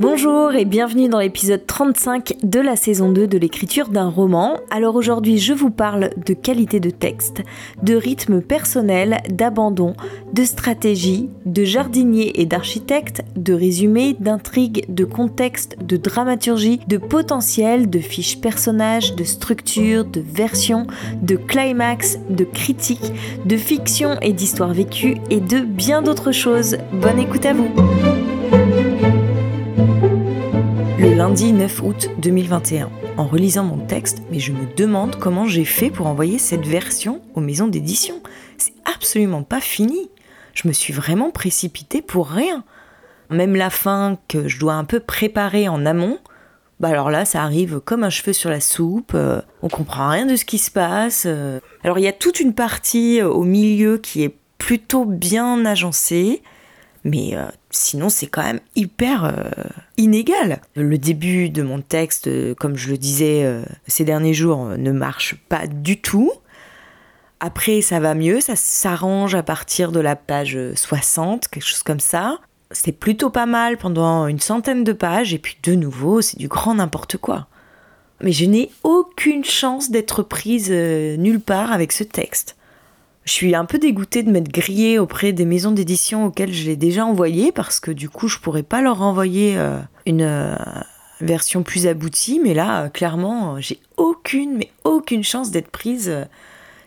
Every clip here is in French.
Bonjour et bienvenue dans l'épisode 35 de la saison 2 de l'écriture d'un roman. Alors aujourd'hui je vous parle de qualité de texte, de rythme personnel, d'abandon, de stratégie, de jardinier et d'architecte, de résumé, d'intrigue, de contexte, de dramaturgie, de potentiel, de fiches personnages, de structure, de version, de climax, de critique, de fiction et d'histoire vécue et de bien d'autres choses. Bonne écoute à vous le lundi 9 août 2021, en relisant mon texte, mais je me demande comment j'ai fait pour envoyer cette version aux maisons d'édition. C'est absolument pas fini. Je me suis vraiment précipitée pour rien. Même la fin que je dois un peu préparer en amont, bah alors là, ça arrive comme un cheveu sur la soupe, euh, on comprend rien de ce qui se passe. Euh. Alors il y a toute une partie euh, au milieu qui est plutôt bien agencée, mais euh, sinon c'est quand même hyper euh, inégal. Le début de mon texte, euh, comme je le disais ces derniers jours, ne marche pas du tout. Après ça va mieux, ça s'arrange à partir de la page 60, quelque chose comme ça. C'est plutôt pas mal pendant une centaine de pages, et puis de nouveau c'est du grand n'importe quoi. Mais je n'ai aucune chance d'être prise nulle part avec ce texte. Je suis un peu dégoûtée de m'être grillée auprès des maisons d'édition auxquelles je l'ai déjà envoyé parce que du coup je pourrais pas leur envoyer euh, une euh, version plus aboutie, mais là euh, clairement j'ai aucune mais aucune chance d'être prise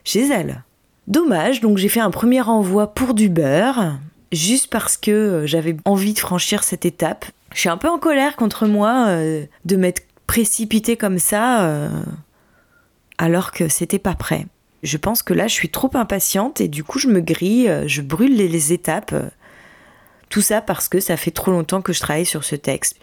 chez elles. Dommage, donc j'ai fait un premier envoi pour du beurre, juste parce que j'avais envie de franchir cette étape. Je suis un peu en colère contre moi de m'être précipitée comme ça alors que c'était pas prêt. Je pense que là, je suis trop impatiente et du coup, je me grille, euh, je brûle les, étapes. Tout ça parce que ça fait trop longtemps que je travaille sur ce texte.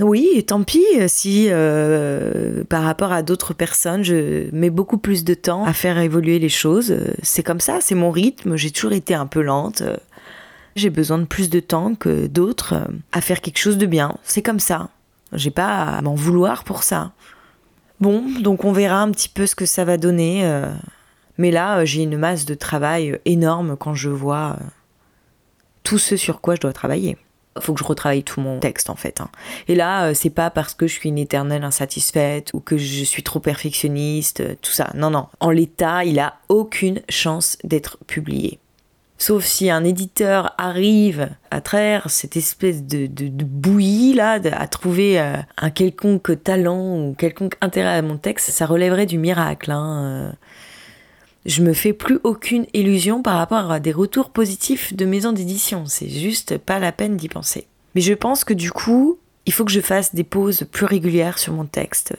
Oui, tant pis euh, si euh, par rapport à d'autres personnes, je mets beaucoup plus de temps à faire évoluer les choses. C'est comme ça, c'est mon rythme. J'ai toujours été un peu lente. J'ai besoin de plus de temps que d'autres à faire quelque chose de bien. C'est comme ça. J'ai pas à m'en vouloir pour ça. Bon, donc on verra un petit peu ce que ça va donner. Euh. mais là, euh, j'ai une masse de travail euh, énorme quand je vois tout ce sur quoi je dois travailler. Il faut que je retravaille tout mon texte en fait. Hein. Et là, c'est pas parce que je suis une éternelle insatisfaite ou que je suis trop perfectionniste, tout ça. Non, non. En l'état, il a aucune chance d'être publié. Sauf si un éditeur arrive à travers cette espèce de, bouillie là, à trouver euh, un quelconque talent ou quelconque intérêt à mon texte, ça relèverait du miracle. Hein. Euh. Je me fais plus aucune illusion par rapport à des retours positifs de maisons d'édition. C'est juste pas la peine d'y penser. Mais je pense que du coup, il faut que je fasse des pauses plus régulières sur mon texte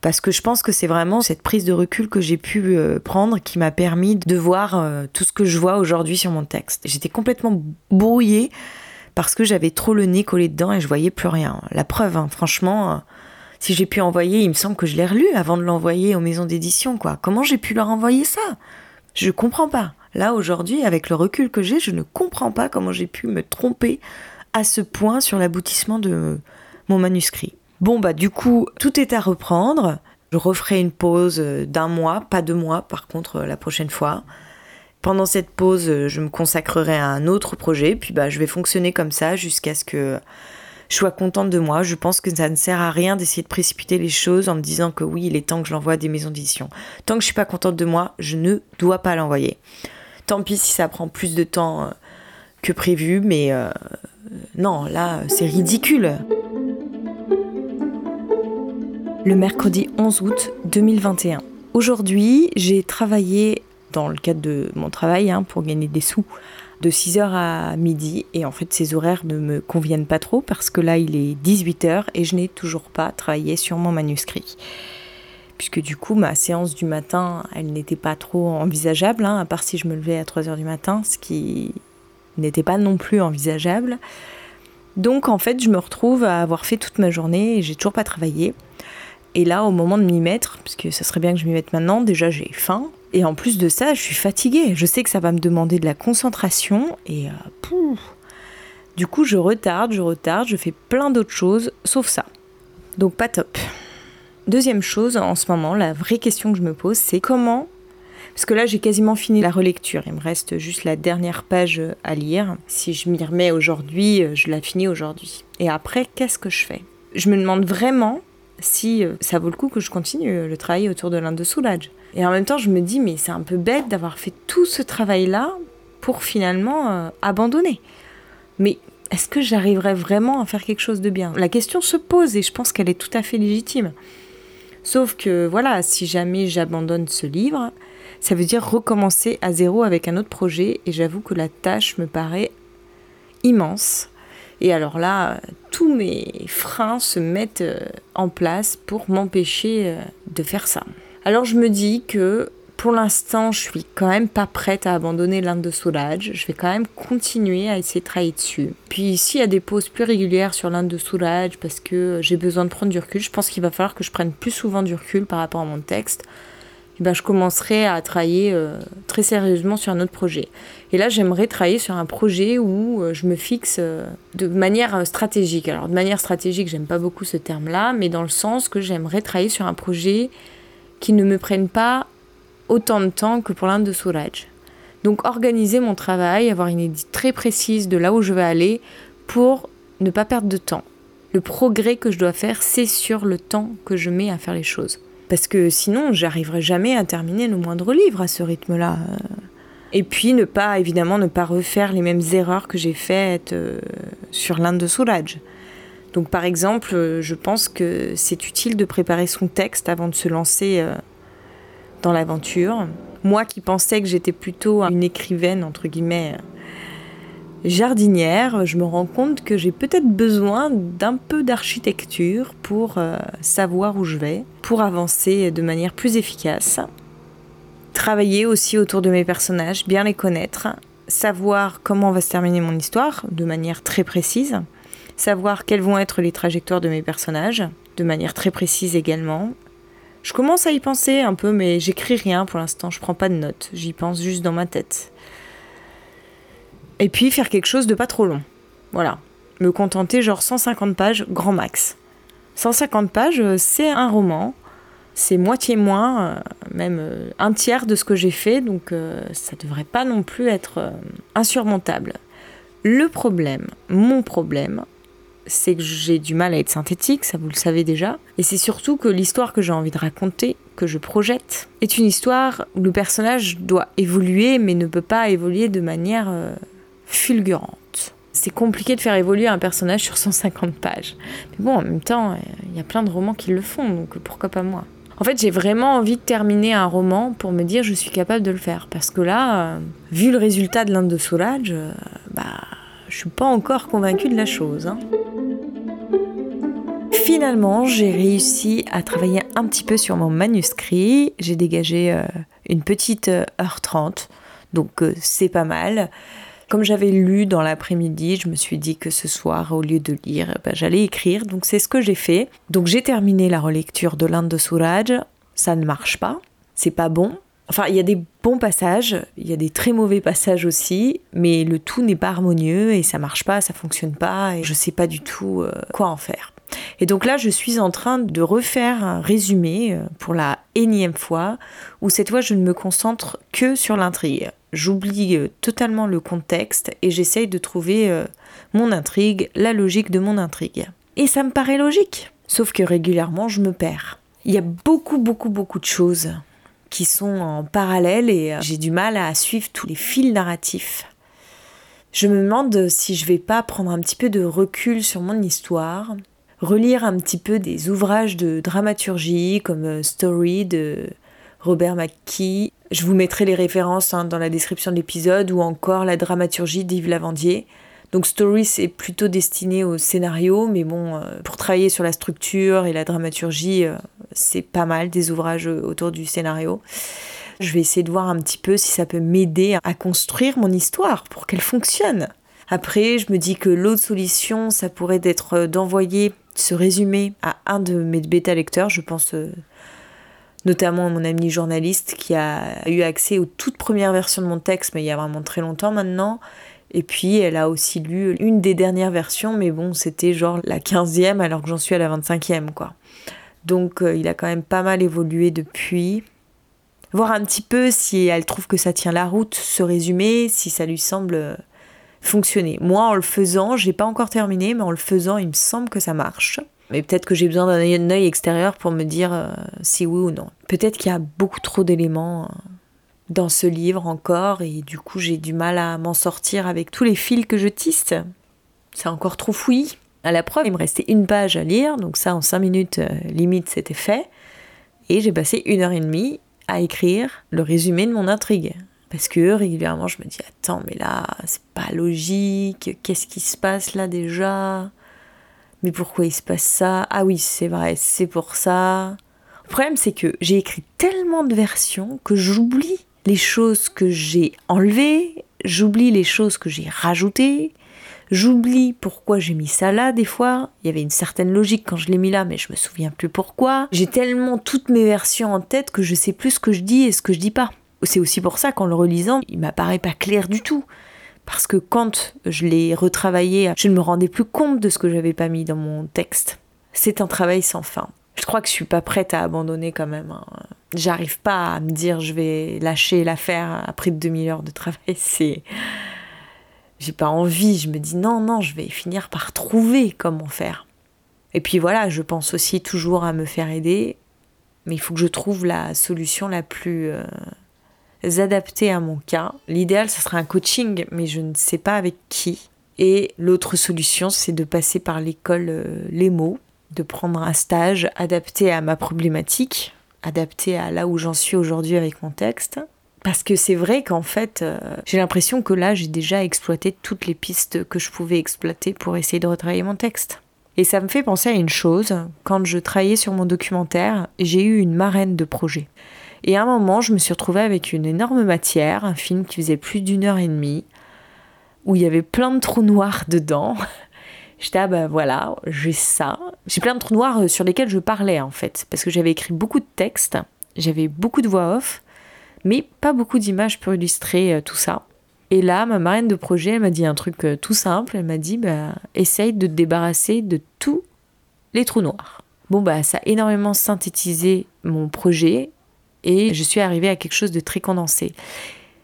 parce que je pense que c'est vraiment cette prise de recul que j'ai pu euh, prendre qui m'a permis de voir euh, tout ce que je vois aujourd'hui sur mon texte. J'étais complètement brouillée parce que j'avais trop le nez collé dedans et je voyais plus rien. La preuve, hein, franchement, euh, si j'ai pu envoyer, il me semble que je l'ai relu avant de l'envoyer aux maisons d'édition, quoi. Comment j'ai pu leur envoyer ça? Je comprends pas. Là, aujourd'hui, avec le recul que j'ai, je ne comprends pas comment j'ai pu me tromper à ce point sur l'aboutissement de mon manuscrit. Bon, bah, du coup, tout est à reprendre. Je referai une pause d'un mois, pas deux mois, par contre, la prochaine fois. Pendant cette pause, je me consacrerai à un autre projet, puis bah, je vais fonctionner comme ça jusqu'à ce que je sois contente de moi. Je pense que ça ne sert à rien d'essayer de précipiter les choses en me disant que oui, il est temps que je l'envoie à des maisons d'édition. Tant que je suis pas contente de moi, je ne dois pas l'envoyer. Tant pis si ça prend plus de temps euh, que prévu, mais euh, non, là, c'est ridicule le mercredi 11 août 2021. Aujourd'hui, j'ai travaillé dans le cadre de mon travail hein, pour gagner des sous de 6h à midi et en fait ces horaires ne me conviennent pas trop parce que là il est 18h et je n'ai toujours pas travaillé sur mon manuscrit. Puisque du coup ma séance du matin elle n'était pas trop envisageable, hein, à part si je me levais à 3h du matin, ce qui n'était pas non plus envisageable. Donc en fait je me retrouve à avoir fait toute ma journée et j'ai toujours pas travaillé. Et là, au moment de m'y mettre, puisque ça serait bien que je m'y mette maintenant, déjà j'ai faim. Et en plus de ça, je suis fatiguée. Je sais que ça va me demander de la concentration. Et euh, du coup, je retarde, je retarde, je fais plein d'autres choses, sauf ça. Donc pas top. Deuxième chose, en ce moment, la vraie question que je me pose, c'est comment Parce que là, j'ai quasiment fini la relecture. Il me reste juste la dernière page à lire. Si je m'y remets aujourd'hui, je la finis aujourd'hui. Et après, qu'est-ce que je fais? Je me demande vraiment si euh, ça vaut le coup que je continue euh, le travail autour de l'Inde de Soulage. Et en même temps, je me dis, mais c'est un peu bête d'avoir fait tout ce travail-là pour finalement euh, abandonner. Mais est-ce que j'arriverai vraiment à faire quelque chose de bien? La question se pose et je pense qu'elle est tout à fait légitime. Sauf que voilà, si jamais j'abandonne ce livre, ça veut dire recommencer à zéro avec un autre projet et j'avoue que la tâche me paraît immense. Et alors là, tous mes freins se mettent euh, en place pour m'empêcher euh, de faire ça. Alors je me dis que pour l'instant, je suis quand même pas prête à abandonner l'Inde de Soulage. Je vais quand même continuer à essayer de travailler dessus. Puis s'il y a des pauses plus régulières sur l'Inde de Soulage parce que j'ai besoin de prendre du recul, je pense qu'il va falloir que je prenne plus souvent du recul par rapport à mon texte. Eh ben, je commencerai à travailler euh, très sérieusement sur un autre projet. Et là, j'aimerais travailler sur un projet où euh, je me fixe euh, de manière stratégique. Alors, de manière stratégique, j'aime pas beaucoup ce terme-là, mais dans le sens que j'aimerais travailler sur un projet qui ne me prenne pas autant de temps que pour l'Inde de Soulage. Donc, organiser mon travail, avoir une idée très précise de là où je vais aller pour ne pas perdre de temps. Le progrès que je dois faire, c'est sur le temps que je mets à faire les choses. Parce que sinon, j'arriverai jamais à terminer le moindre livre à ce rythme-là. Et puis, ne pas, évidemment, ne pas refaire les mêmes erreurs que j'ai faites euh, sur l'Inde de Soulage. Donc, par exemple, je pense que c'est utile de préparer son texte avant de se lancer euh, dans l'aventure. Moi qui pensais que j'étais plutôt une écrivaine, entre guillemets, jardinière, je me rends compte que j'ai peut-être besoin d'un peu d'architecture pour euh, savoir où je vais, avancer de manière plus efficace. Travailler aussi autour de mes personnages, bien les connaître, savoir comment va se terminer mon histoire de manière très précise, savoir quelles vont être les trajectoires de mes personnages de manière très précise également. Je commence à y penser un peu, mais j'écris rien pour l'instant, je prends pas de notes, j'y pense juste dans ma tête. Et puis faire quelque chose de pas trop long. Voilà. Me contenter genre 150 pages, grand max. 150 pages, euh, c'est un roman. C'est moitié moins, euh, même euh, un tiers de ce que j'ai fait, donc ça devrait pas non plus être insurmontable. Le problème, mon problème, c'est que j'ai du mal à être synthétique, ça vous le savez déjà. Et c'est surtout que l'histoire que j'ai envie de raconter, que je projette, est une histoire où le personnage doit évoluer, mais ne peut pas évoluer de manière fulgurante. C'est compliqué de faire évoluer un personnage sur 150 pages. Mais bon, en même temps, il y a plein de romans qui le font, donc pourquoi pas moi? En fait, j'ai vraiment envie de terminer un roman pour me dire je suis capable de le faire. Parce que là, euh, vu le résultat de l'Inde de Soulage, euh, bah, je suis pas encore convaincue de la chose. Hein. Finalement, j'ai réussi à travailler un petit peu sur mon manuscrit. J'ai dégagé euh, une petite heure trente, donc c'est pas mal. Comme j'avais lu dans l'après-midi, je me suis dit que ce soir, au lieu de lire, ben, j'allais écrire. Donc c'est ce que j'ai fait. Donc j'ai terminé la relecture de l'Inde de Souraj. Ça ne marche pas. C'est pas bon. Enfin, il y a des bons passages, il y a des très mauvais passages aussi, mais le tout n'est pas harmonieux et ça marche pas, ça fonctionne pas et je sais pas du tout euh, quoi en faire. Et donc là, je suis en train de refaire un résumé euh, pour la énième fois, où cette fois je ne me concentre que sur l'intrigue j'oublie euh, totalement le contexte et j'essaye de trouver euh, mon intrigue, la logique de mon intrigue. Et ça me paraît logique, sauf que régulièrement je me perds. Il y a beaucoup, beaucoup, beaucoup de choses qui sont en parallèle et euh, j'ai du mal à suivre tous les fils narratifs. Je me demande si je vais pas prendre un petit peu de recul sur mon histoire, relire un petit peu des ouvrages de dramaturgie comme Story de Robert McKee. Je vous mettrai les références hein, dans la description de l'épisode ou encore la dramaturgie d'Yves Lavandier. Donc Story, c'est plutôt destiné au scénario, mais bon, euh, pour travailler sur la structure et la dramaturgie, euh, c'est pas mal des ouvrages autour du scénario. Je vais essayer de voir un petit peu si ça peut m'aider à construire mon histoire pour qu'elle fonctionne. Après, je me dis que l'autre solution, ça pourrait être d'envoyer ce résumé à un de mes bêta lecteurs, je pense euh, notamment mon ami journaliste qui a eu accès aux toutes premières versions de mon texte, mais il y a vraiment très longtemps maintenant. Et puis elle a aussi lu une des dernières versions, mais bon, c'était genre la 15e alors que j'en suis à la 25e, quoi. Donc euh, il a quand même pas mal évolué depuis. voir un petit peu si elle trouve que ça tient la route, ce résumé, si ça lui semble euh, fonctionner. Moi, en le faisant, j'ai pas encore terminé, mais en le faisant, il me semble que ça marche. Mais peut-être que j'ai besoin d'un œil extérieur pour me dire euh, si oui ou non. Peut-être qu'il y a beaucoup trop d'éléments euh, dans ce livre encore, et du coup, j'ai du mal à m'en sortir avec tous les fils que je tisse. C'est encore trop fouillis. À la preuve, il me restait une page à lire, donc ça, en cinq minutes, limite, c'était fait. Et j'ai passé une heure et demie à écrire le résumé de mon intrigue. Parce que régulièrement, je me dis, attends, mais là, c'est pas logique, qu'est-ce qui se passe là déjà? Mais pourquoi il se passe ça? Ah oui, c'est vrai, c'est pour ça. Le problème, c'est que j'ai écrit tellement de versions que j'oublie les choses que j'ai enlevées, j'oublie les choses que j'ai rajoutées, J'oublie pourquoi j'ai mis ça là des fois. Il y avait une certaine logique quand je l'ai mis là, mais je me souviens plus pourquoi. J'ai tellement toutes mes versions en tête que je sais plus ce que je dis et ce que je dis pas. C'est aussi pour ça qu'en le relisant, il m'apparaît pas clair du tout. Parce que quand je l'ai retravaillé, je ne me rendais plus compte de ce que j'avais pas mis dans mon texte. C'est un travail sans fin. Je crois que je suis pas prête à abandonner quand même. Hein. J'arrive pas à me dire je vais lâcher l'affaire après 2000 heures de travail. C'est j'ai pas envie, je me dis non, non, je vais finir par trouver comment faire. Et puis voilà, je pense aussi toujours à me faire aider, mais il faut que je trouve la solution la plus euh, adaptée à mon cas. L'idéal, ce serait un coaching, mais je ne sais pas avec qui. Et l'autre solution, c'est de passer par l'école euh, Les mots, de prendre un stage adapté à ma problématique, adapté à là où j'en suis aujourd'hui avec mon texte, parce que c'est vrai qu'en fait, euh, j'ai l'impression que là, j'ai déjà exploité toutes les pistes que je pouvais exploiter pour essayer de retravailler mon texte. Et ça me fait penser à une chose, quand je travaillais sur mon documentaire, j'ai eu une marraine de projet. Et à un moment, je me suis retrouvée avec une énorme matière, un film qui faisait plus d'une heure et demie, où il y avait plein de trous noirs dedans. J'étais, ah ben voilà, j'ai ça. J'ai plein de trous noirs euh, sur lesquels je parlais en fait, parce que j'avais écrit beaucoup de textes, j'avais beaucoup de voix off, mais pas beaucoup d'images pour illustrer euh, tout ça. Et là, ma marraine de projet, elle m'a dit un truc euh, tout simple. Elle m'a dit, bah, essaye de te débarrasser de tous les trous noirs. Bon, bah, ça a énormément synthétisé mon projet et je suis arrivée à quelque chose de très condensé.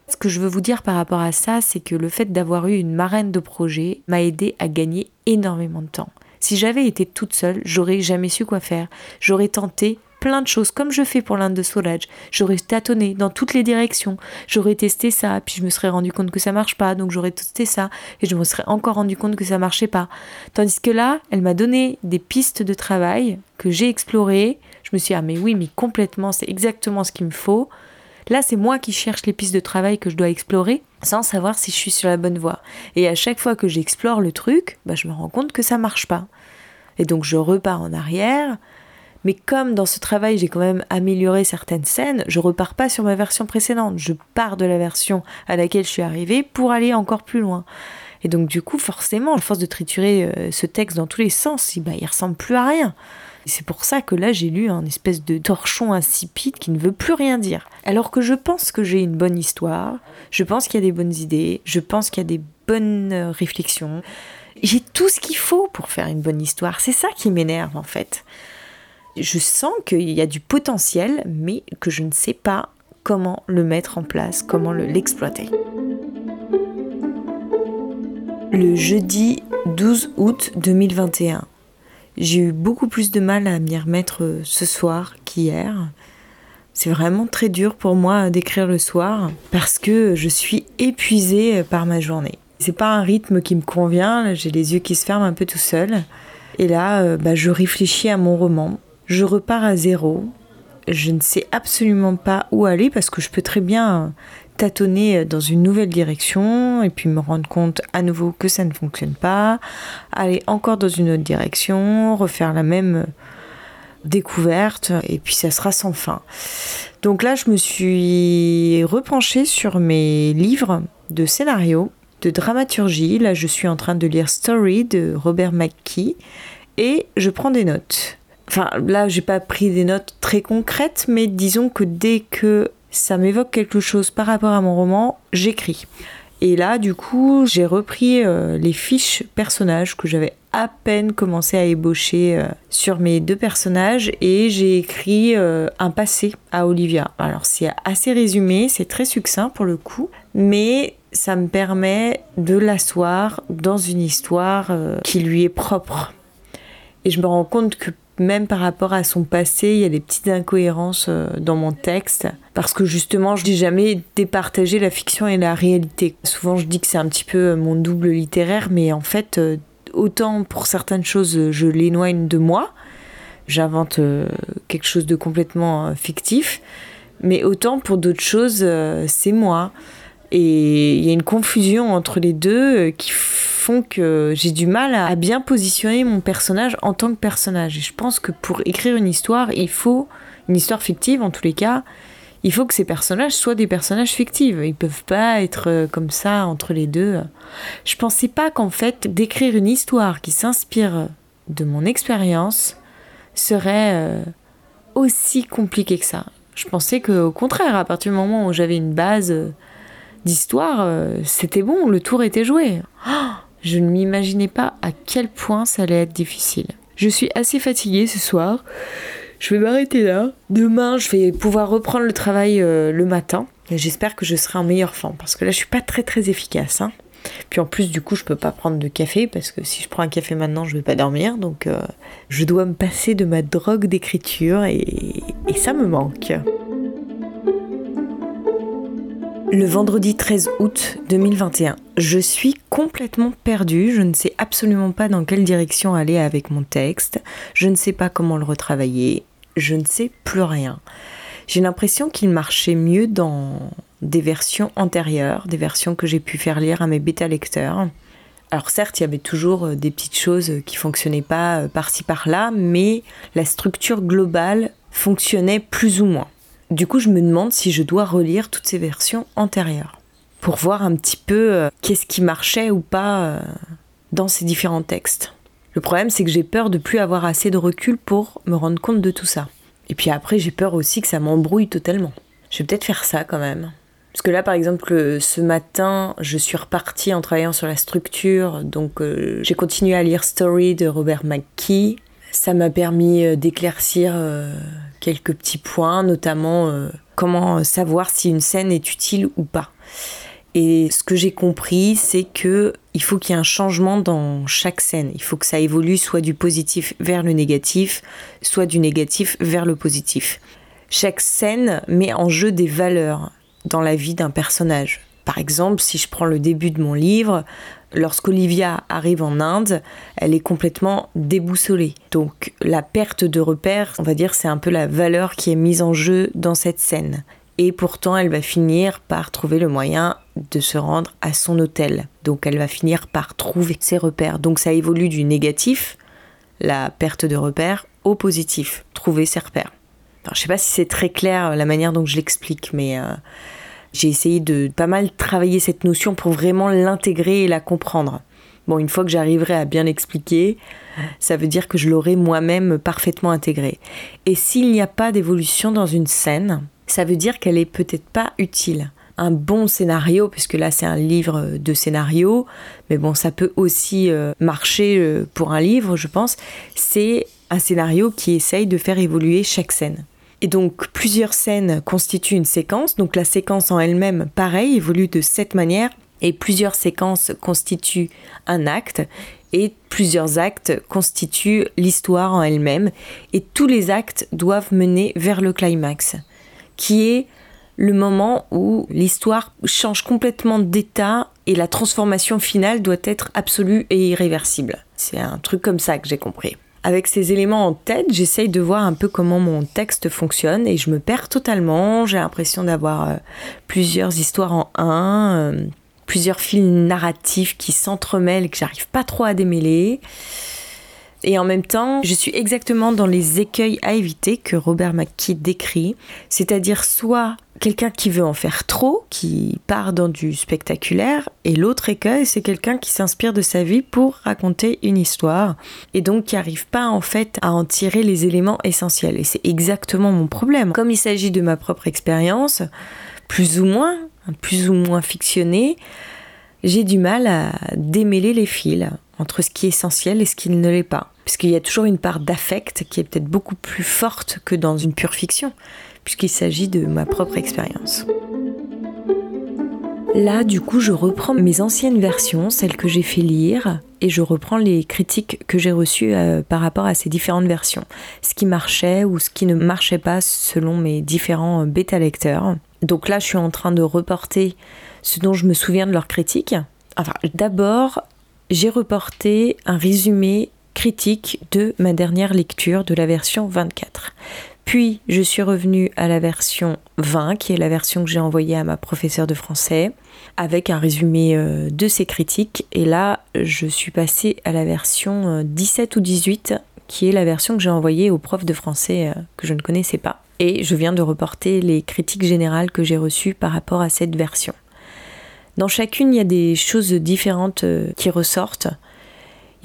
Ce que je veux vous dire par rapport à ça, c'est que le fait d'avoir eu une marraine de projet m'a aidé à gagner énormément de temps. Si j'avais été toute seule, j'aurais jamais su quoi faire. J'aurais tenté plein de choses, comme je fais pour l'Inde de Soulage. J'aurais tâtonné dans toutes les directions. J'aurais testé ça, puis je me serais rendu compte que ça marche pas, donc j'aurais testé ça, et je me serais encore rendu compte que ça marchait pas. Tandis que là, elle m'a donné des pistes de travail que j'ai explorées. Je me suis dit, ah mais oui, mais complètement, c'est exactement ce qu'il me faut. Là, c'est moi qui cherche les pistes de travail que je dois explorer sans savoir si je suis sur la bonne voie. Et à chaque fois que j'explore le truc, bah, je me rends compte que ça marche pas. Et donc je repars en arrière, mais comme dans ce travail, j'ai quand même amélioré certaines scènes, je repars pas sur ma version précédente. Je pars de la version à laquelle je suis arrivée pour aller encore plus loin. Et donc, du coup, forcément, à force de triturer euh, ce texte dans tous les sens, il, bah, ressemble plus à rien. C'est pour ça que là, j'ai lu un espèce de torchon insipide qui ne veut plus rien dire. Alors que je pense que j'ai une bonne histoire, je pense qu'il y a des bonnes idées, je pense qu'il y a des bonnes euh, réflexions. J'ai tout ce qu'il faut pour faire une bonne histoire. C'est ça qui m'énerve, en fait je sens qu'il y a du potentiel, mais que je ne sais pas comment le mettre en place, comment l'exploiter. Le jeudi 12 août 2021. J'ai eu beaucoup plus de mal à m'y remettre ce soir qu'hier. C'est vraiment très dur pour moi d'écrire le soir parce que je suis épuisée par ma journée. C'est pas un rythme qui me convient, j'ai les yeux qui se ferment un peu tout seul. Et là, euh, bah, je réfléchis à mon roman je repars à zéro. Je ne sais absolument pas où aller parce que je peux très bien tâtonner dans une nouvelle direction et puis me rendre compte à nouveau que ça ne fonctionne pas, aller encore dans une autre direction, refaire la même découverte et puis ça sera sans fin. Donc là, je me suis repenchée sur mes livres de scénario, de dramaturgie. Là, je suis en train de lire Story de Robert McKee et je prends des notes. Enfin, là, j'ai pas pris des notes très concrètes, mais disons que dès que ça m'évoque quelque chose par rapport à mon roman, j'écris. Et là, du coup, j'ai repris euh, les fiches personnages que j'avais à peine commencé à ébaucher euh, sur mes deux personnages et j'ai écrit euh, un passé à Olivia. Alors c'est assez résumé, c'est très succinct pour le coup, mais ça me permet de l'asseoir dans une histoire qui lui est propre. Et je me rends compte que même par rapport à son passé, il y a des petites incohérences euh, dans mon texte. Parce que justement, je dis jamais départager la fiction et la réalité. Souvent, je dis que c'est un petit peu euh, mon double littéraire, mais en fait, autant pour certaines choses, je l'éloigne de moi. J'invente quelque chose de complètement fictif. Mais autant pour d'autres choses, c'est moi. Et il y a une confusion entre les deux euh, qui font que j'ai du mal à bien positionner mon personnage en tant que personnage. Et je pense que pour écrire une histoire, il faut, une histoire fictive en tous les cas, il faut que ces personnages soient des personnages fictifs. Ils peuvent pas être euh, comme ça entre les deux. Je pensais pas qu'en fait, d'écrire une histoire qui s'inspire de mon expérience serait euh, aussi compliqué que ça. Je pensais qu'au contraire, à partir du moment où j'avais une base d'histoire, euh, c'était bon, le tour était joué. Oh, je ne m'imaginais pas à quel point ça allait être difficile. Je suis assez fatiguée ce soir. Je vais m'arrêter là. Demain, je vais pouvoir reprendre le travail euh, le matin. J'espère que je serai en meilleure forme. Parce que là, je suis pas très très efficace. Hein. Puis en plus, du coup, je peux pas prendre de café. Parce que si je prends un café maintenant, je vais pas dormir. Donc, euh, je dois me passer de ma drogue d'écriture. et ça me manque. Le vendredi 13 août 2021. Je suis complètement perdue, je ne sais absolument pas dans quelle direction aller avec mon texte, je ne sais pas comment le retravailler, je ne sais plus rien. J'ai l'impression qu'il marchait mieux dans des versions antérieures, des versions que j'ai pu faire lire à mes bêta-lecteurs. Alors certes, il y avait toujours euh, des petites choses qui fonctionnaient pas euh, par-ci par-là, mais la structure globale fonctionnait plus ou moins. Du coup, je me demande si je dois relire toutes ces versions antérieures pour voir un petit peu euh, qu'est-ce qui marchait ou pas euh, dans ces différents textes. Le problème, c'est que j'ai peur de plus avoir assez de recul pour me rendre compte de tout ça. Et puis après, j'ai peur aussi que ça m'embrouille totalement. Je vais peut-être faire ça quand même. Parce que là, par exemple, ce matin, je suis repartie en travaillant sur la structure. Donc, euh, j'ai continué à lire Story de Robert McKee. Ça m'a permis d'éclaircir quelques petits points, notamment euh, comment savoir si une scène est utile ou pas. Et ce que j'ai compris, c'est que il faut qu'il y ait un changement dans chaque scène. Il faut que ça évolue soit du positif vers le négatif, soit du négatif vers le positif. Chaque scène met en jeu des valeurs dans la vie d'un personnage. Par exemple, si je prends le début de mon livre, lorsqu'Olivia arrive en Inde, elle est complètement déboussolée. Donc la perte de repère, on va dire, c'est un peu la valeur qui est mise en jeu dans cette scène. Et pourtant, elle va finir par trouver le moyen de se rendre à son hôtel. Donc elle va finir par trouver ses repères. Donc ça évolue du négatif, la perte de repère, au positif, trouver ses repères. Je je sais pas si c'est très clair la manière dont je l'explique, mais... Euh, j'ai essayé de pas mal travailler cette notion pour vraiment l'intégrer et la comprendre. Bon, une fois que j'arriverai à bien l'expliquer, ça veut dire que je l'aurai moi-même parfaitement intégré. Et s'il n'y a pas d'évolution dans une scène, ça veut dire qu'elle est peut-être pas utile. Un bon scénario, puisque là c'est un livre de scénario, mais bon, ça peut aussi euh, marcher euh, pour un livre, je pense, c'est un scénario qui essaye de faire évoluer chaque scène. Et donc plusieurs scènes constituent une séquence, donc la séquence en elle-même, pareil, évolue de cette manière, et plusieurs séquences constituent un acte, et plusieurs actes constituent l'histoire en elle-même, et tous les actes doivent mener vers le climax, qui est le moment où l'histoire change complètement d'état et la transformation finale doit être absolue et irréversible. C'est un truc comme ça que j'ai compris. Avec ces éléments en tête, j'essaye de voir un peu comment mon texte fonctionne et je me perds totalement. J'ai l'impression d'avoir euh, plusieurs histoires en un, euh, plusieurs fils narratifs qui s'entremêlent et que j'arrive pas trop à démêler. Et en même temps, je suis exactement dans les écueils à éviter que Robert McKee décrit, c'est-à-dire soit quelqu'un qui veut en faire trop, qui part dans du spectaculaire, et l'autre écueil, c'est quelqu'un qui s'inspire de sa vie pour raconter une histoire, et donc qui n'arrive pas en fait à en tirer les éléments essentiels. Et c'est exactement mon problème. Comme il s'agit de ma propre expérience, plus ou moins, plus ou moins fictionnée, j'ai du mal à démêler les fils entre ce qui est essentiel et ce qui ne l'est pas. Puisqu'il y a toujours une part d'affect qui est peut-être beaucoup plus forte que dans une pure fiction, puisqu'il s'agit de ma propre expérience. Là, du coup, je reprends mes anciennes versions, celles que j'ai fait lire, et je reprends les critiques que j'ai reçues euh, par rapport à ces différentes versions. Ce qui marchait ou ce qui ne marchait pas selon mes différents euh, bêta-lecteurs. Donc là, je suis en train de reporter ce dont je me souviens de leurs critiques. Enfin, d'abord, j'ai reporté un résumé critique de ma dernière lecture de la version 24. Puis je suis revenue à la version 20, qui est la version que j'ai envoyée à ma professeure de français, avec un résumé euh, de ses critiques. Et là, je suis passée à la version 17 euh, ou 18, qui est la version que j'ai envoyée au prof de français euh, que je ne connaissais pas. Et je viens de reporter les critiques générales que j'ai reçues par rapport à cette version. Dans chacune, il y a des choses différentes qui ressortent.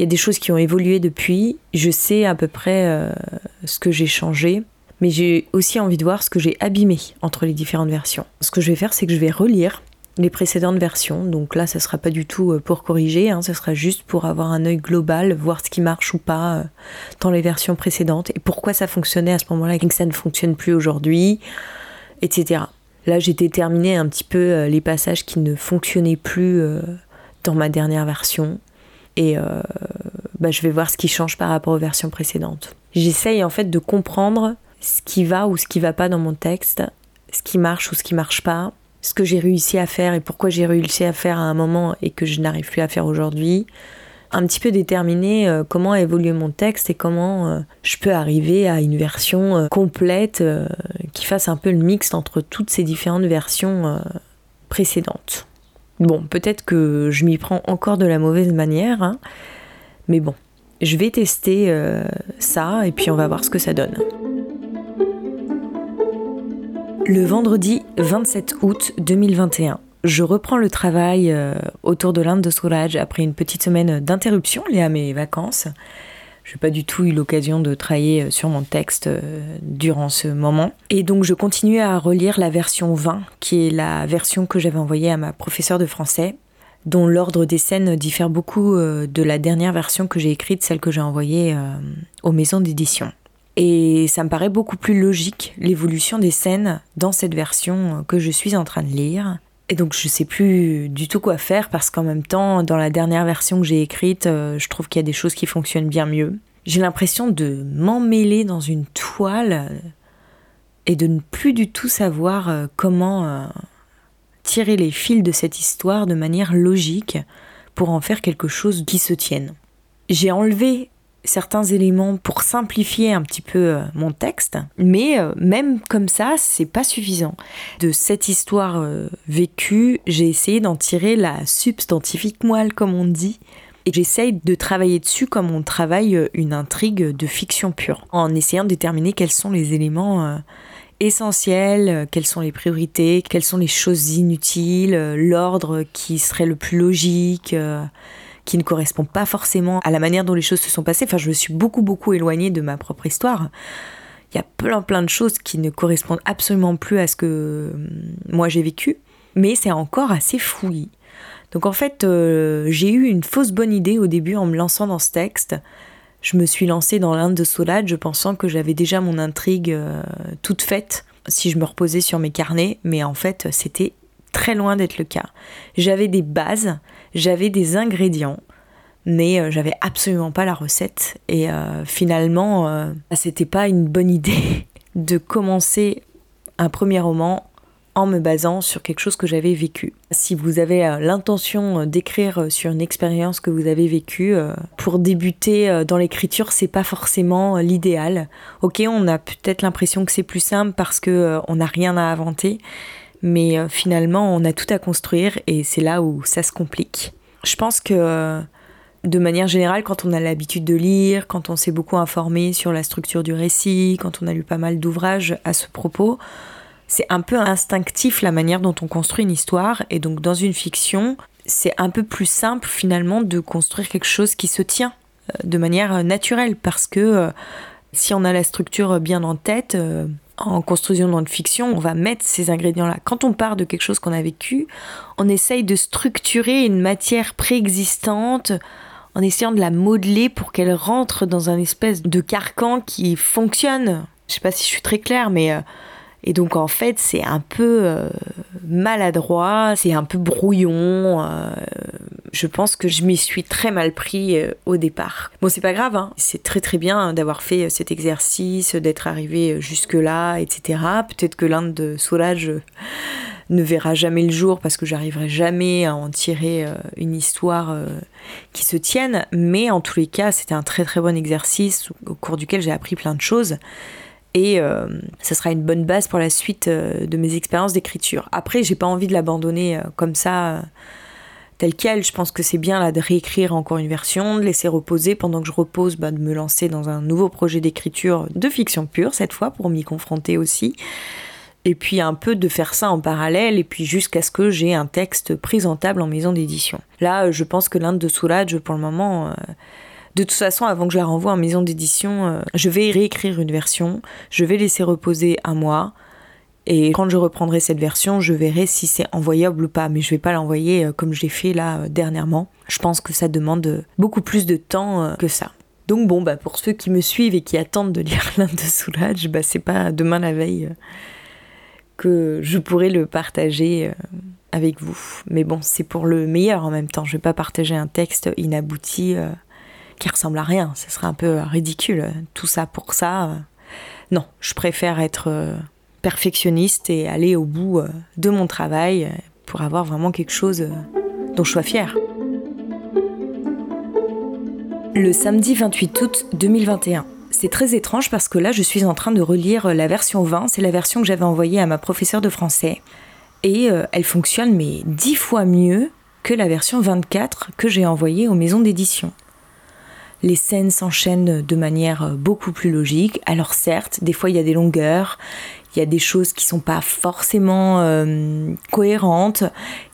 Il y a des choses qui ont évolué depuis. Je sais à peu près ce que j'ai changé mais j'ai aussi envie de voir ce que j'ai abîmé entre les différentes versions. Ce que je vais faire, c'est que je vais relire les précédentes versions. Donc là, ça sera pas du tout euh, pour corriger, hein, ça sera juste pour avoir un œil global, voir ce qui marche ou pas euh, dans les versions précédentes et pourquoi ça fonctionnait à ce moment-là et que ça ne fonctionne plus aujourd'hui, etc. Là, j'ai déterminé un petit peu euh, les passages qui ne fonctionnaient plus dans ma dernière version et bah, je vais voir ce qui change par rapport aux versions précédentes. J'essaye en fait de comprendre ce qui va ou ce qui va pas dans mon texte, ce qui marche ou ce qui marche pas, ce que j'ai réussi à faire et pourquoi j'ai réussi à faire à un moment et que je n'arrive plus à faire aujourd'hui. Un petit peu déterminer euh, comment a évolué mon texte et comment euh, je peux arriver à une version euh, complète qui fasse un peu le mix entre toutes ces différentes versions précédentes. Bon, peut-être que je m'y prends encore de la mauvaise manière, hein, mais bon, je vais tester ça et puis on va voir ce que ça donne. Le vendredi 27 août 2021, je reprends le travail euh, autour de l'Inde de Souraj après une petite semaine d'interruption liée à mes vacances. Je n'ai pas du tout eu l'occasion de travailler euh, sur mon texte euh, durant ce moment. Et donc je continue à relire la version 20, qui est la version que j'avais envoyée à ma professeure de français, dont l'ordre des scènes diffère beaucoup de la dernière version que j'ai écrite, celle que j'ai envoyée aux maisons d'édition. Et ça me paraît beaucoup plus logique, l'évolution des scènes dans cette version que je suis en train de lire. Et donc je sais plus du tout quoi faire parce qu'en même temps, dans la dernière version que j'ai écrite, euh, je trouve qu'il y a des choses qui fonctionnent bien mieux. J'ai l'impression de m'emmêler dans une toile et de ne plus du tout savoir euh, comment euh, tirer les fils de cette histoire de manière logique pour en faire quelque chose qui se tienne. J'ai enlevé certains éléments pour simplifier un petit peu euh, mon texte, mais euh, même comme ça, c'est pas suffisant. De cette histoire euh, vécue, j'ai essayé d'en tirer la substantifique moelle, comme on dit, et j'essaye de travailler dessus comme on travaille une intrigue de fiction pure, en essayant de déterminer quels sont les éléments essentiels, quelles sont les priorités, quelles sont les choses inutiles, l'ordre qui serait le plus logique qui ne correspond pas forcément à la manière dont les choses se sont passées. Enfin, je me suis beaucoup, beaucoup éloignée de ma propre histoire. Il y a plein, plein de choses qui ne correspondent absolument plus à ce que hum, moi j'ai vécu, mais c'est encore assez fouillis. Donc en fait, euh, j'ai eu une fausse bonne idée au début en me lançant dans ce texte. Je me suis lancée dans l'Inde de Solade, pensant que j'avais déjà mon intrigue euh, toute faite si je me reposais sur mes carnets, mais en fait, c'était très loin d'être le cas. J'avais des bases, j'avais des ingrédients, mais euh, j'avais absolument pas la recette. Et euh, finalement, euh, c'était pas une bonne idée de commencer un premier roman en me basant sur quelque chose que j'avais vécu. Si vous avez l'intention d'écrire sur une expérience que vous avez vécue, pour débuter dans l'écriture, c'est pas forcément l'idéal. Ok, on a peut-être l'impression que c'est plus simple parce que on n'a rien à inventer, mais finalement, on a tout à construire et c'est là où ça se complique. Je pense que de manière générale, quand on a l'habitude de lire, quand on s'est beaucoup informé sur la structure du récit, quand on a lu pas mal d'ouvrages à ce propos, c'est un peu instinctif la manière dont on construit une histoire. Et donc dans une fiction, c'est un peu plus simple finalement de construire quelque chose qui se tient euh, de manière naturelle parce que euh, si on a la structure bien en tête, euh, en construction dans une fiction, on va mettre ces ingrédients-là. Quand on part de quelque chose qu'on a vécu, on essaye de structurer une matière préexistante en essayant de la modeler pour qu'elle rentre dans un espèce de carcan qui fonctionne. Je sais pas si je suis très claire, mais euh, et donc en fait c'est un peu euh, maladroit, c'est un peu brouillon. Euh, je pense que je m'y suis très mal pris au départ. Bon c'est pas grave, hein. c'est très très bien d'avoir fait cet exercice, d'être arrivé jusque là, etc. Peut-être que l'Inde de Soulage ne verra jamais le jour parce que j'arriverai jamais à en tirer euh, une histoire euh, qui se tienne. Mais en tous les cas, c'était un très très bon exercice au cours duquel j'ai appris plein de choses. Et euh, ça sera une bonne base pour la suite de mes expériences d'écriture. Après, j'ai pas envie de l'abandonner comme ça tel quel. Je pense que c'est bien de réécrire encore une version, de laisser reposer pendant que je repose, bah, de me lancer dans un nouveau projet d'écriture de fiction pure cette fois pour m'y confronter aussi et puis un peu de faire ça en parallèle, et puis jusqu'à ce que j'ai un texte présentable en maison d'édition. Là, je pense que l'Inde de Soulage, pour le moment, euh, de toute façon, avant que je la renvoie en maison d'édition, euh, je vais réécrire une version, je vais laisser reposer un mois, et quand je reprendrai cette version, je verrai si c'est envoyable ou pas, mais je vais pas l'envoyer euh, comme je l'ai fait là dernièrement. Je pense que ça demande beaucoup plus de temps que ça. Donc bon, bah pour ceux qui me suivent et qui attendent de lire l'Inde de Soulage, bah c'est pas demain la veille que je pourrais le partager euh, avec vous. Mais bon, c'est pour le meilleur en même temps. Je vais pas partager un texte inabouti euh, qui ressemble à rien. Ce serait un peu ridicule. Tout ça pour ça. Euh. Non, je préfère être perfectionniste et aller au bout de mon travail pour avoir vraiment quelque chose dont je sois fière. Le samedi 28 août 2021 c'est très étrange parce que là, je suis en train de relire la version 20. C'est la version que j'avais envoyée à ma professeure de français. Et euh, elle fonctionne, mais dix fois mieux que la version 24 que j'ai envoyée aux maisons d'édition. Les scènes s'enchaînent de manière beaucoup plus logique. Alors certes, des fois il y a des longueurs, il y a des choses qui sont pas forcément euh, cohérentes,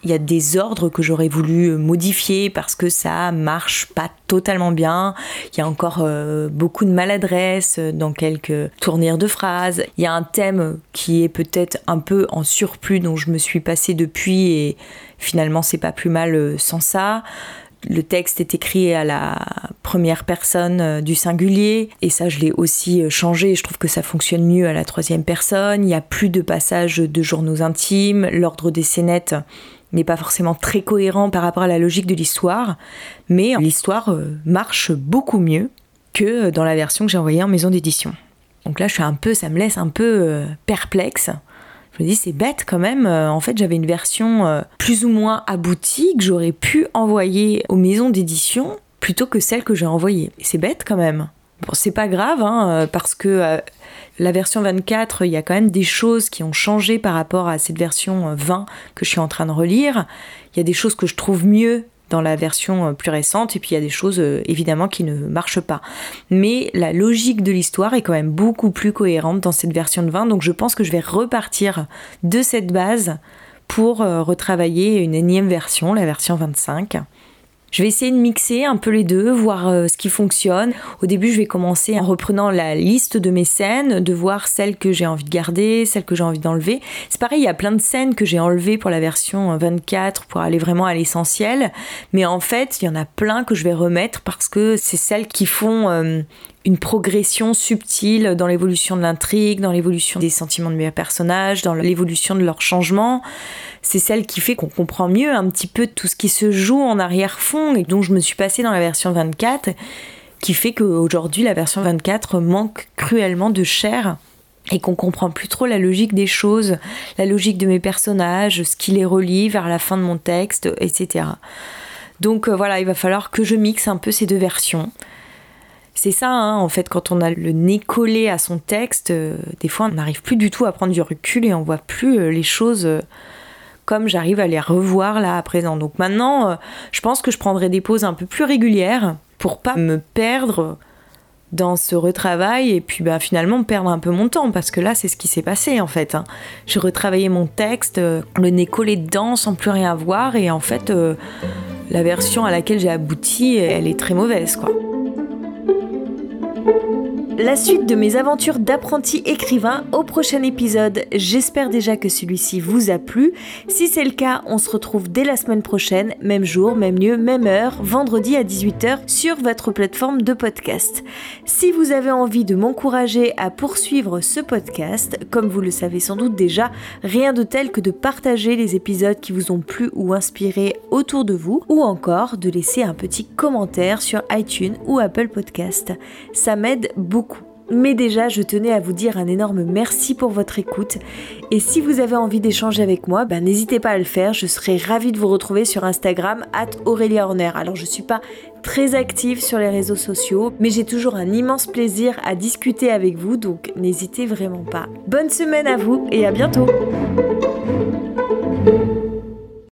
il y a des ordres que j'aurais voulu modifier parce que ça marche pas totalement bien, il y a encore euh, beaucoup de maladresse dans quelques tournures de phrases, il y a un thème qui est peut-être un peu en surplus dont je me suis passée depuis et finalement c'est pas plus mal euh, sans ça le texte est écrit à la première personne euh, du singulier. Et ça je l'ai aussi euh, changé. Je trouve que ça fonctionne mieux à la troisième personne. Il n'y a plus de passages de journaux intimes. L'ordre des scénettes n'est pas forcément très cohérent par rapport à la logique de l'histoire. Mais l'histoire euh, marche beaucoup mieux que dans la version que j'ai envoyée en maison d'édition. Donc là je suis un peu ça me laisse un peu perplexe je me dis c'est bête quand même. Euh, en fait, j'avais une version euh, plus ou moins aboutie que j'aurais pu envoyer aux maisons d'édition plutôt que celle que j'ai envoyée. C'est bête quand même. Bon, c'est pas grave hein, euh, parce que la version 24, il y a quand même des choses qui ont changé par rapport à cette version 20 que je suis en train de relire. Il y a des choses que je trouve mieux dans la version euh, plus récente, et puis il y a des choses euh, évidemment qui ne marchent pas. Mais la logique de l'histoire est quand même beaucoup plus cohérente dans cette version de 20, donc je pense que je vais repartir de cette base pour euh, retravailler une énième version, la version 25. Je vais essayer de mixer un peu les deux, voir euh, ce qui fonctionne. Au début, je vais commencer en reprenant la liste de mes scènes, de voir celles que j'ai envie de garder, celles que j'ai envie d'enlever. C'est pareil, il y a plein de scènes que j'ai enlevées pour la version 24 pour aller vraiment à l'essentiel. Mais en fait, il y en a plein que je vais remettre parce que c'est celles qui font euh, une progression subtile dans l'évolution de l'intrigue, dans l'évolution des sentiments de mes personnages, dans l'évolution de leur changement. C'est celle qui fait qu'on comprend mieux un petit peu tout ce qui se joue en arrière-fond et dont je me suis passée dans la version 24, qui fait qu'aujourd'hui la version 24 manque cruellement de chair et qu'on comprend plus trop la logique des choses, la logique de mes personnages, ce qui les relie vers la fin de mon texte, etc. Donc euh, voilà, il va falloir que je mixe un peu ces deux versions. C'est ça, hein, en fait, quand on a le nez collé à son texte, euh, des fois on n'arrive plus du tout à prendre du recul et on voit plus euh, les choses euh, comme j'arrive à les revoir là à présent. Donc maintenant, je pense que je prendrai des pauses un peu plus régulières pour pas me perdre dans ce retravail et puis bah, finalement perdre un peu mon temps parce que là c'est ce qui s'est passé en fait. Hein. J'ai retravaillé mon texte, le nez collé dedans sans plus rien voir et en fait la version à laquelle j'ai abouti elle est très mauvaise quoi. thank you. La suite de mes aventures d'apprenti écrivain au prochain épisode. J'espère déjà que celui-ci vous a plu. Si c'est le cas, on se retrouve dès la semaine prochaine, même jour, même lieu, même heure, vendredi à 18h sur votre plateforme de podcast. Si vous avez envie de m'encourager à poursuivre ce podcast, comme vous le savez sans doute déjà, rien de tel que de partager les épisodes qui vous ont plu ou inspiré autour de vous, ou encore de laisser un petit commentaire sur iTunes ou Apple Podcast. Ça m'aide beaucoup. Mais déjà, je tenais à vous dire un énorme merci pour votre écoute. Et si vous avez envie d'échanger avec moi, ben, n'hésitez pas à le faire. Je serai ravie de vous retrouver sur Instagram, at Aurélia Horner. Alors, je suis pas très active sur les réseaux sociaux, mais j'ai toujours un immense plaisir à discuter avec vous, donc n'hésitez vraiment pas. Bonne semaine à vous et à bientôt!